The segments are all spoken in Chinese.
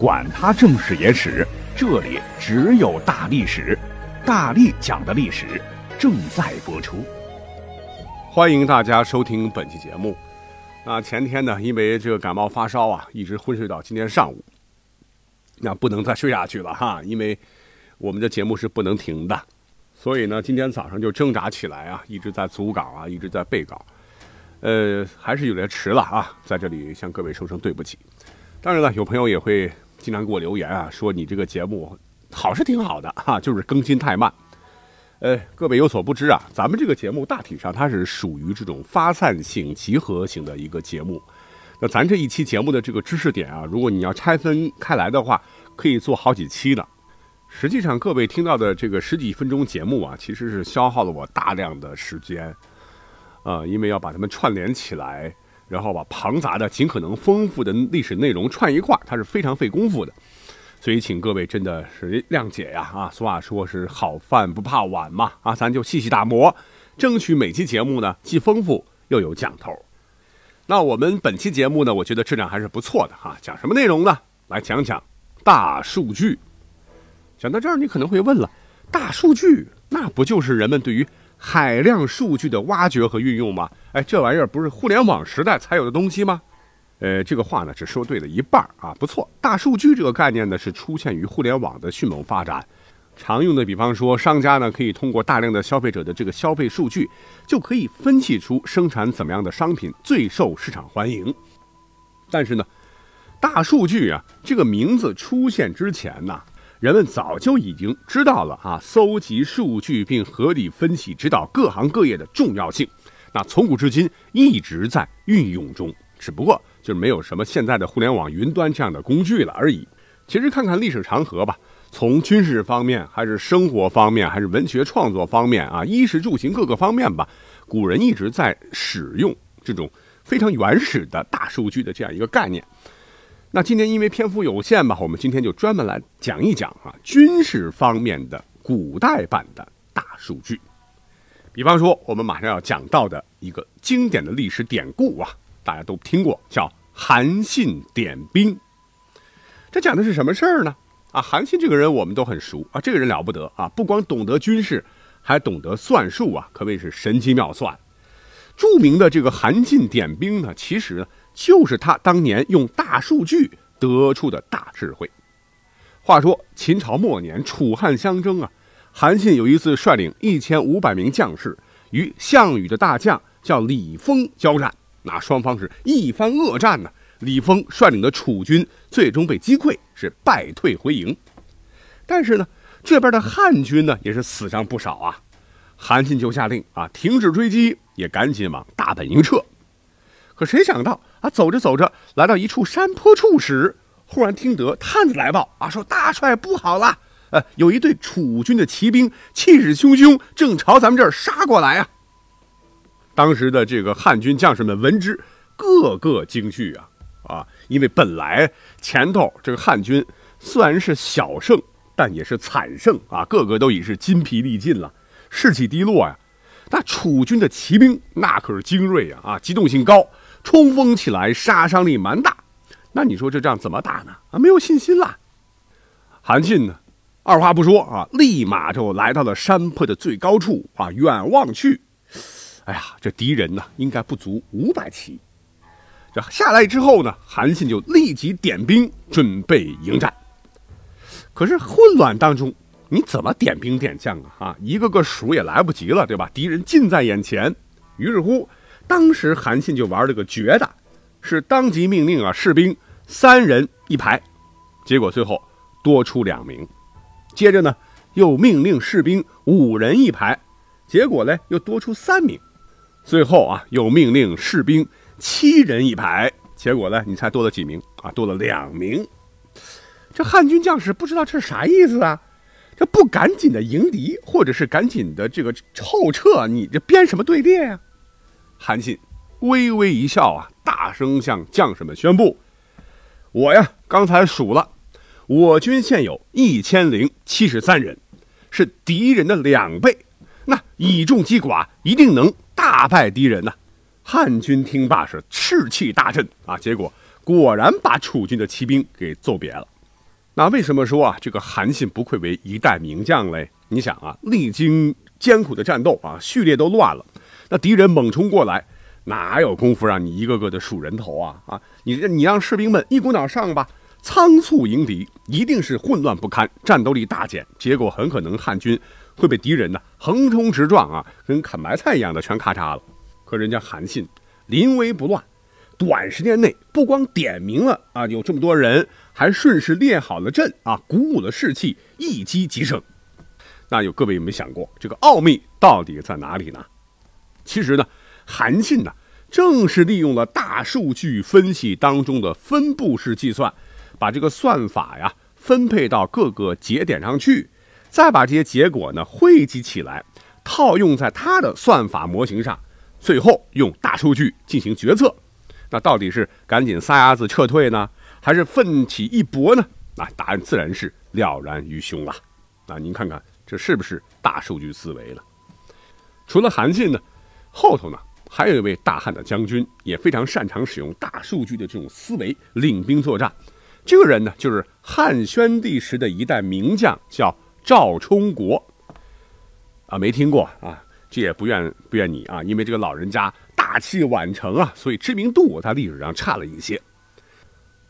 管他正史野史，这里只有大历史，大力讲的历史正在播出。欢迎大家收听本期节目。那前天呢，因为这个感冒发烧啊，一直昏睡到今天上午。那不能再睡下去了哈，因为我们的节目是不能停的。所以呢，今天早上就挣扎起来啊，一直在组稿啊，一直在背稿。呃，还是有点迟了啊，在这里向各位说声对不起。当然了，有朋友也会。经常给我留言啊，说你这个节目好是挺好的哈，就是更新太慢。呃，各位有所不知啊，咱们这个节目大体上它是属于这种发散性、集合型的一个节目。那咱这一期节目的这个知识点啊，如果你要拆分开来的话，可以做好几期呢。实际上，各位听到的这个十几分钟节目啊，其实是消耗了我大量的时间啊，因为要把它们串联起来。然后把庞杂的、尽可能丰富的历史内容串一块它是非常费功夫的，所以请各位真的是谅解呀！啊，俗话说是好饭不怕晚嘛，啊，咱就细细打磨，争取每期节目呢既丰富又有讲头。那我们本期节目呢，我觉得质量还是不错的哈。讲什么内容呢？来讲讲大数据。讲到这儿，你可能会问了：大数据那不就是人们对于？海量数据的挖掘和运用吗？哎，这玩意儿不是互联网时代才有的东西吗？呃，这个话呢只说对了一半啊，不错。大数据这个概念呢是出现于互联网的迅猛发展，常用的，比方说商家呢可以通过大量的消费者的这个消费数据，就可以分析出生产怎么样的商品最受市场欢迎。但是呢，大数据啊这个名字出现之前呢。人们早就已经知道了啊，搜集数据并合理分析指导各行各业的重要性。那从古至今一直在运用中，只不过就是没有什么现在的互联网云端这样的工具了而已。其实看看历史长河吧，从军事方面，还是生活方面，还是文学创作方面啊，衣食住行各个方面吧，古人一直在使用这种非常原始的大数据的这样一个概念。那今天因为篇幅有限吧，我们今天就专门来讲一讲啊军事方面的古代版的大数据。比方说，我们马上要讲到的一个经典的历史典故啊，大家都听过，叫韩信点兵。这讲的是什么事儿呢？啊，韩信这个人我们都很熟啊，这个人了不得啊，不光懂得军事，还懂得算术啊，可谓是神机妙算。著名的这个韩信点兵呢，其实。就是他当年用大数据得出的大智慧。话说秦朝末年，楚汉相争啊，韩信有一次率领一千五百名将士与项羽的大将叫李丰交战，那双方是一番恶战呢。李丰率领的楚军最终被击溃，是败退回营。但是呢，这边的汉军呢也是死伤不少啊。韩信就下令啊，停止追击，也赶紧往大本营撤。可谁想到啊，走着走着，来到一处山坡处时，忽然听得探子来报啊，说大帅不好了，呃，有一队楚军的骑兵气势汹汹，正朝咱们这儿杀过来啊。当时的这个汉军将士们闻之，个个惊惧啊啊，因为本来前头这个汉军虽然是小胜，但也是惨胜啊，个个都已是筋疲力尽了，士气低落呀。那楚军的骑兵那可是精锐呀啊，机动性高。冲锋起来，杀伤力蛮大。那你说这仗怎么打呢？啊，没有信心了。韩信呢，二话不说啊，立马就来到了山坡的最高处啊，远望去，哎呀，这敌人呢，应该不足五百骑。这下来之后呢，韩信就立即点兵，准备迎战。可是混乱当中，你怎么点兵点将啊？啊，一个个数也来不及了，对吧？敌人近在眼前。于是乎。当时韩信就玩了个绝的，是当即命令啊士兵三人一排，结果最后多出两名，接着呢又命令士兵五人一排，结果呢又多出三名，最后啊又命令士兵七人一排，结果呢你猜多了几名啊？多了两名。这汉军将士不知道这是啥意思啊？这不赶紧的迎敌，或者是赶紧的这个后撤，你这编什么队列呀？韩信微微一笑啊，大声向将士们宣布：“我呀，刚才数了，我军现有一千零七十三人，是敌人的两倍。那以众击寡，一定能大败敌人呐！”汉军听罢是士气大振啊，结果果然把楚军的骑兵给揍瘪了。那为什么说啊，这个韩信不愧为一代名将嘞？你想啊，历经艰苦的战斗啊，序列都乱了，那敌人猛冲过来，哪有功夫让你一个个的数人头啊？啊，你你让士兵们一股脑上吧，仓促迎敌，一定是混乱不堪，战斗力大减，结果很可能汉军会被敌人呢横冲直撞啊，跟砍白菜一样的全咔嚓了。可人家韩信临危不乱。短时间内不光点名了啊，有这么多人，还顺势列好了阵啊，鼓舞了士气，一击即胜。那有各位有没有想过，这个奥秘到底在哪里呢？其实呢，韩信呢，正是利用了大数据分析当中的分布式计算，把这个算法呀分配到各个节点上去，再把这些结果呢汇集起来，套用在他的算法模型上，最后用大数据进行决策。那到底是赶紧撒丫子撤退呢，还是奋起一搏呢？啊，答案自然是了然于胸啊！那，您看看这是不是大数据思维了？除了韩信呢，后头呢还有一位大汉的将军，也非常擅长使用大数据的这种思维领兵作战。这个人呢，就是汉宣帝时的一代名将，叫赵充国。啊，没听过啊？这也不怨不怨你啊，因为这个老人家。大器晚成啊，所以知名度在历史上差了一些。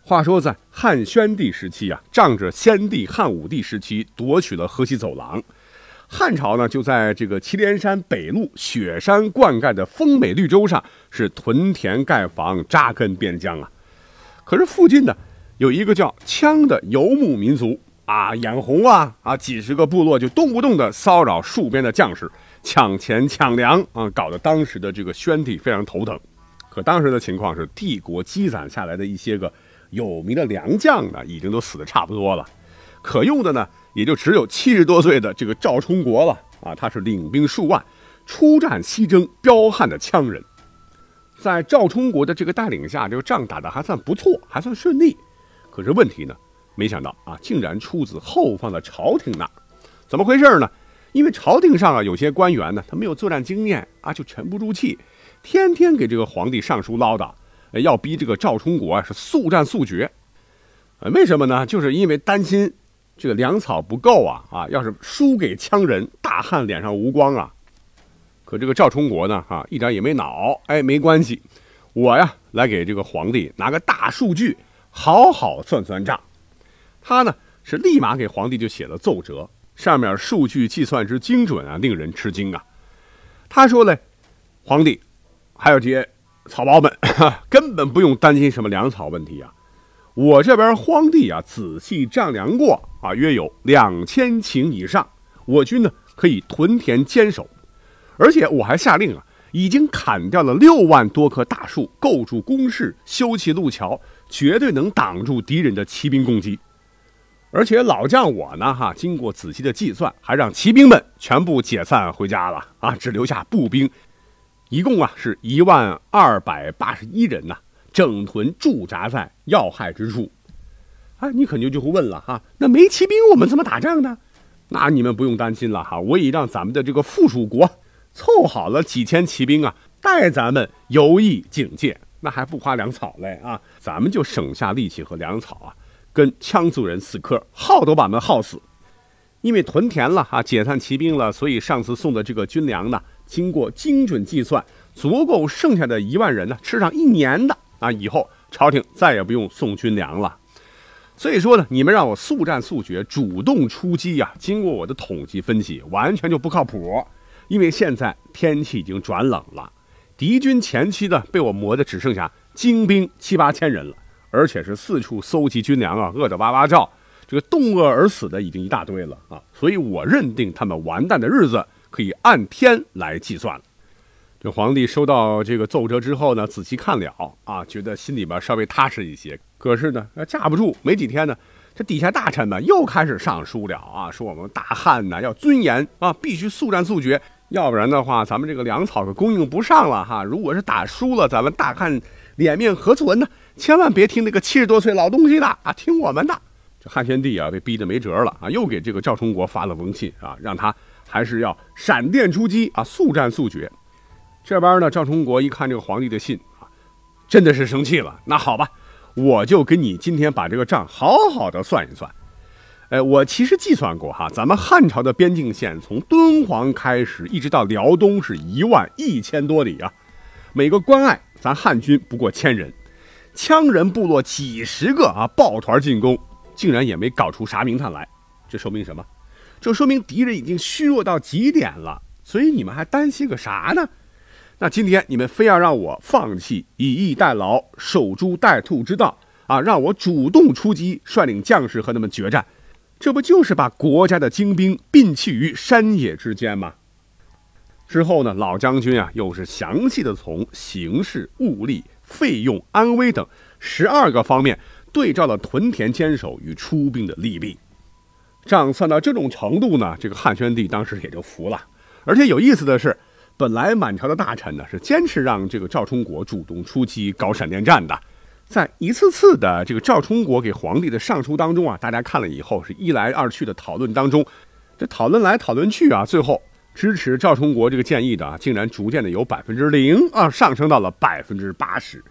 话说，在汉宣帝时期啊，仗着先帝汉武帝时期夺取了河西走廊，汉朝呢就在这个祁连山北麓雪山灌溉的丰美绿洲上是屯田盖房扎根边疆啊。可是附近呢有一个叫羌的游牧民族啊，眼红啊啊，几十个部落就动不动的骚扰戍边的将士。抢钱抢粮啊，搞得当时的这个宣帝非常头疼。可当时的情况是，帝国积攒下来的一些个有名的良将呢，已经都死的差不多了，可用的呢，也就只有七十多岁的这个赵充国了啊。他是领兵数万，出战西征，彪悍的羌人。在赵充国的这个带领下，这个仗打得还算不错，还算顺利。可是问题呢，没想到啊，竟然出自后方的朝廷那，怎么回事呢？因为朝廷上啊，有些官员呢，他没有作战经验啊，就沉不住气，天天给这个皇帝上书唠叨，要逼这个赵充国啊是速战速决。呃，为什么呢？就是因为担心这个粮草不够啊啊，要是输给羌人，大汉脸上无光啊。可这个赵充国呢，哈，一点也没恼，哎，没关系，我呀来给这个皇帝拿个大数据，好好算算账。他呢是立马给皇帝就写了奏折。上面数据计算之精准啊，令人吃惊啊！他说嘞，皇帝，还有这些草包们，根本不用担心什么粮草问题啊！我这边荒地啊，仔细丈量过啊，约有两千顷以上，我军呢可以屯田坚守，而且我还下令啊，已经砍掉了六万多棵大树，构筑工事，修起路桥，绝对能挡住敌人的骑兵攻击。而且老将我呢，哈，经过仔细的计算，还让骑兵们全部解散回家了啊，只留下步兵，一共啊是一万二百八十一人呐，整屯驻扎在要害之处。哎，你肯定就会问了哈，那没骑兵我们怎么打仗呢？那你们不用担心了哈，我已让咱们的这个附属国凑好了几千骑兵啊，带咱们游弋警戒，那还不花粮草嘞啊，咱们就省下力气和粮草啊。跟羌族人死磕，耗都把他们耗死。因为屯田了啊，解散骑兵了，所以上次送的这个军粮呢，经过精准计算，足够剩下的一万人呢吃上一年的啊。以后朝廷再也不用送军粮了。所以说呢，你们让我速战速决，主动出击呀，经过我的统计分析，完全就不靠谱。因为现在天气已经转冷了，敌军前期呢被我磨的只剩下精兵七八千人了。而且是四处搜集军粮啊，饿得哇哇叫，这个冻饿而死的已经一大堆了啊！所以我认定他们完蛋的日子可以按天来计算了。这皇帝收到这个奏折之后呢，仔细看了啊，觉得心里边稍微踏实一些。可是呢，架不住没几天呢，这底下大臣们又开始上书了啊，说我们大汉呢要尊严啊，必须速战速决，要不然的话，咱们这个粮草可供应不上了哈。如果是打输了，咱们大汉脸面何存呢？千万别听那个七十多岁老东西的啊，听我们的。这汉宣帝啊，被逼得没辙了啊，又给这个赵充国发了封信啊，让他还是要闪电出击啊，速战速决。这边呢，赵充国一看这个皇帝的信啊，真的是生气了。那好吧，我就跟你今天把这个账好好的算一算。哎，我其实计算过哈，咱们汉朝的边境线从敦煌开始，一直到辽东是一万一千多里啊。每个关隘，咱汉军不过千人，羌人部落几十个啊，抱团进攻，竟然也没搞出啥名堂来。这说明什么？这说明敌人已经虚弱到极点了。所以你们还担心个啥呢？那今天你们非要让我放弃以逸待劳、守株待兔之道啊，让我主动出击，率领将士和他们决战。这不就是把国家的精兵摒弃于山野之间吗？之后呢，老将军啊，又是详细的从形势、物力、费用、安危等十二个方面对照了屯田坚守与出兵的利弊。账算到这种程度呢，这个汉宣帝当时也就服了。而且有意思的是，本来满朝的大臣呢是坚持让这个赵充国主动出击搞闪电战的。在一次次的这个赵充国给皇帝的上书当中啊，大家看了以后是一来二去的讨论当中，这讨论来讨论去啊，最后支持赵充国这个建议的啊，竟然逐渐的由百分之零啊上升到了百分之八十，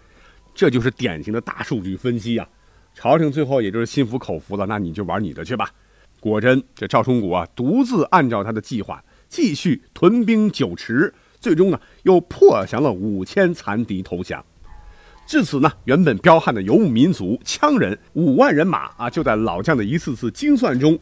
这就是典型的大数据分析啊。朝廷最后也就是心服口服了，那你就玩你的去吧。果真，这赵充国啊，独自按照他的计划继续屯兵九池，最终呢又破降了五千残敌投降。至此呢，原本彪悍的游牧民族羌人五万人马啊，就在老将的一次次精算中，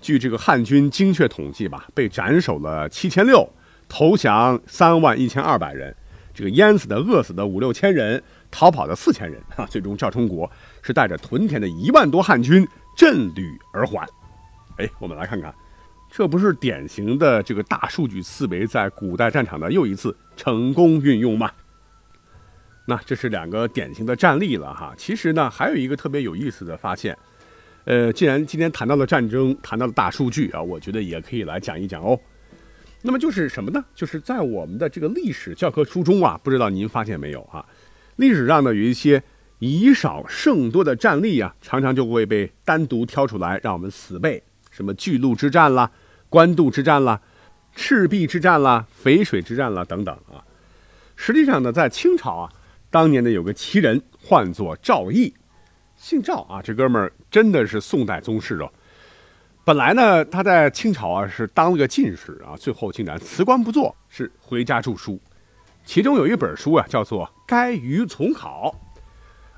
据这个汉军精确统计吧，被斩首了七千六，投降三万一千二百人，这个淹死的、饿死的五六千人，逃跑的四千人啊。最终赵充国是带着屯田的一万多汉军振旅而还。哎，我们来看看，这不是典型的这个大数据思维在古代战场的又一次成功运用吗？那这是两个典型的战例了哈。其实呢，还有一个特别有意思的发现，呃，既然今天谈到了战争，谈到了大数据啊，我觉得也可以来讲一讲哦。那么就是什么呢？就是在我们的这个历史教科书中啊，不知道您发现没有啊？历史上呢有一些以少胜多的战例啊，常常就会被单独挑出来让我们死背，什么巨鹿之战啦、官渡之战啦、赤壁之战啦、淝水之战啦等等啊。实际上呢，在清朝啊。当年呢，有个奇人，唤作赵翼，姓赵啊。这哥们儿真的是宋代宗室哦。本来呢，他在清朝啊是当了个进士啊，最后竟然辞官不做，是回家著书。其中有一本书啊，叫做《该于从考》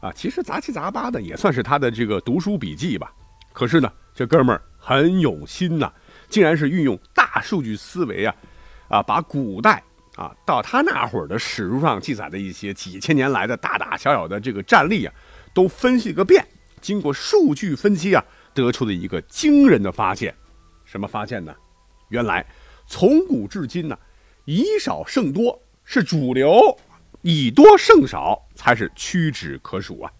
啊，其实杂七杂八的，也算是他的这个读书笔记吧。可是呢，这哥们儿很有心呐，竟然是运用大数据思维啊，啊，把古代。啊，到他那会儿的史书上记载的一些几千年来的大大小小的这个战例啊，都分析个遍。经过数据分析啊，得出了一个惊人的发现。什么发现呢？原来从古至今呢，以少胜多是主流，以多胜少才是屈指可数啊。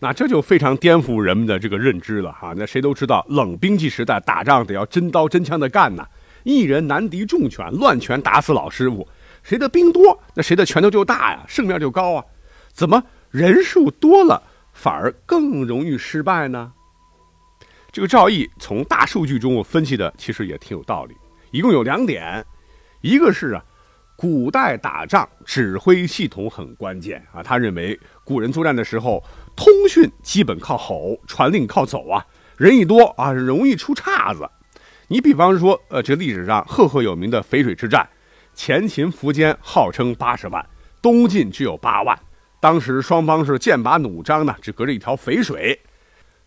那这就非常颠覆人们的这个认知了哈。那谁都知道，冷兵器时代打仗得要真刀真枪的干呐。一人难敌众拳，乱拳打死老师傅。谁的兵多，那谁的拳头就大呀，胜面就高啊。怎么人数多了反而更容易失败呢？这个赵毅从大数据中分析的其实也挺有道理。一共有两点，一个是啊，古代打仗指挥系统很关键啊。他认为古人作战的时候，通讯基本靠吼，传令靠走啊。人一多啊，容易出岔子。你比方说，呃，这历史上赫赫有名的淝水之战，前秦苻坚号称八十万，东晋只有八万，当时双方是剑拔弩张呢，只隔着一条淝水。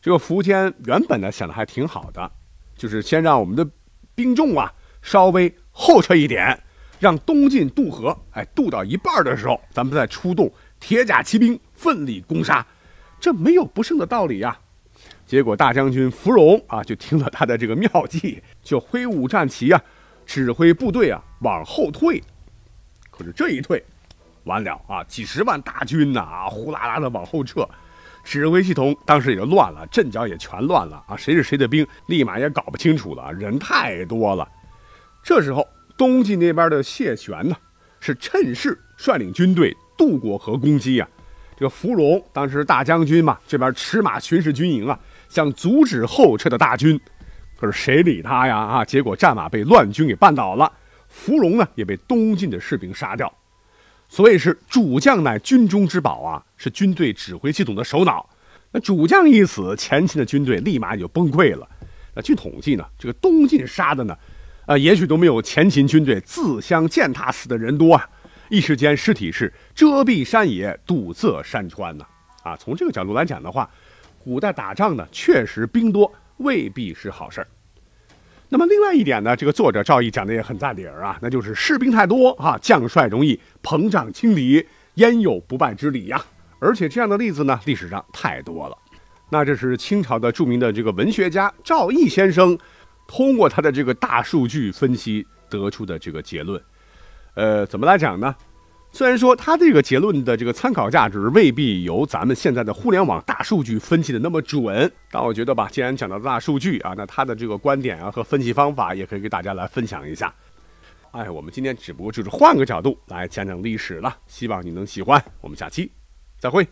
这个苻坚原本呢想的还挺好的，就是先让我们的兵众啊稍微后撤一点，让东晋渡河，哎，渡到一半的时候，咱们再出动铁甲骑兵奋力攻杀，这没有不胜的道理呀。结果大将军芙蓉啊，就听了他的这个妙计，就挥舞战旗啊，指挥部队啊往后退。可是这一退，完了啊，几十万大军呐啊，呼啦啦的往后撤，指挥系统当时也就乱了，阵脚也全乱了啊，谁是谁的兵，立马也搞不清楚了，人太多了。这时候，东晋那边的谢玄呢，是趁势率领军队渡过河攻击啊。这个芙蓉当时大将军嘛，这边驰马巡视军营啊。想阻止后撤的大军，可是谁理他呀？啊！结果战马被乱军给绊倒了，芙蓉呢也被东晋的士兵杀掉。所谓是主将乃军中之宝啊，是军队指挥系统的首脑。那主将一死，前秦的军队立马也就崩溃了。那据统计呢，这个东晋杀的呢，啊，也许都没有前秦军队自相践踏死的人多啊。一时间尸体是遮蔽山野，堵塞山川呐。啊，从这个角度来讲的话，古代打仗呢，确实兵多未必是好事儿。那么另外一点呢，这个作者赵毅讲的也很在理儿啊，那就是士兵太多啊，将帅容易膨胀轻敌，焉有不败之理呀？而且这样的例子呢，历史上太多了。那这是清朝的著名的这个文学家赵毅先生，通过他的这个大数据分析得出的这个结论。呃，怎么来讲呢？虽然说他这个结论的这个参考价值未必由咱们现在的互联网大数据分析的那么准，但我觉得吧，既然讲到大数据啊，那他的这个观点啊和分析方法也可以给大家来分享一下。哎，我们今天只不过就是换个角度来讲讲历史了，希望你能喜欢。我们下期再会。